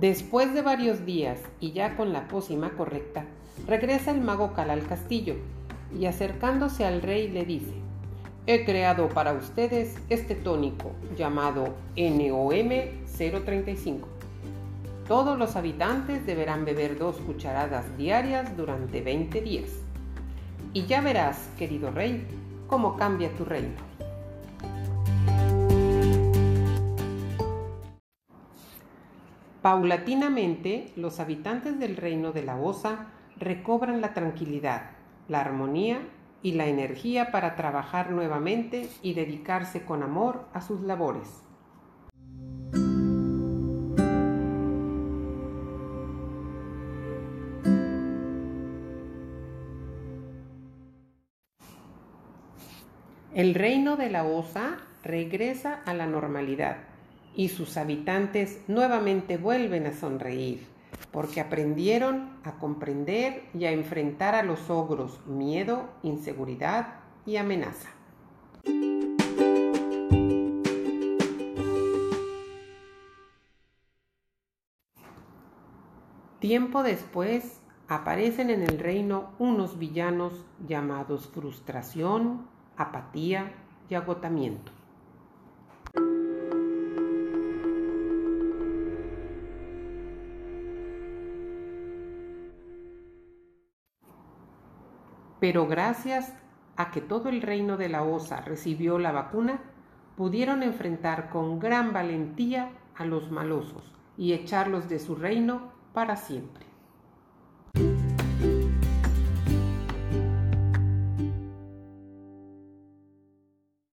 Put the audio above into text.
Después de varios días y ya con la pócima correcta, regresa el mago Cal al castillo y acercándose al rey le dice, he creado para ustedes este tónico llamado NOM 035. Todos los habitantes deberán beber dos cucharadas diarias durante 20 días. Y ya verás, querido rey, cómo cambia tu reino. Paulatinamente, los habitantes del reino de la Osa recobran la tranquilidad, la armonía y la energía para trabajar nuevamente y dedicarse con amor a sus labores. El reino de la Osa regresa a la normalidad y sus habitantes nuevamente vuelven a sonreír, porque aprendieron a comprender y a enfrentar a los ogros miedo, inseguridad y amenaza. Tiempo después aparecen en el reino unos villanos llamados frustración, apatía y agotamiento. Pero gracias a que todo el reino de la Osa recibió la vacuna, pudieron enfrentar con gran valentía a los malosos y echarlos de su reino para siempre.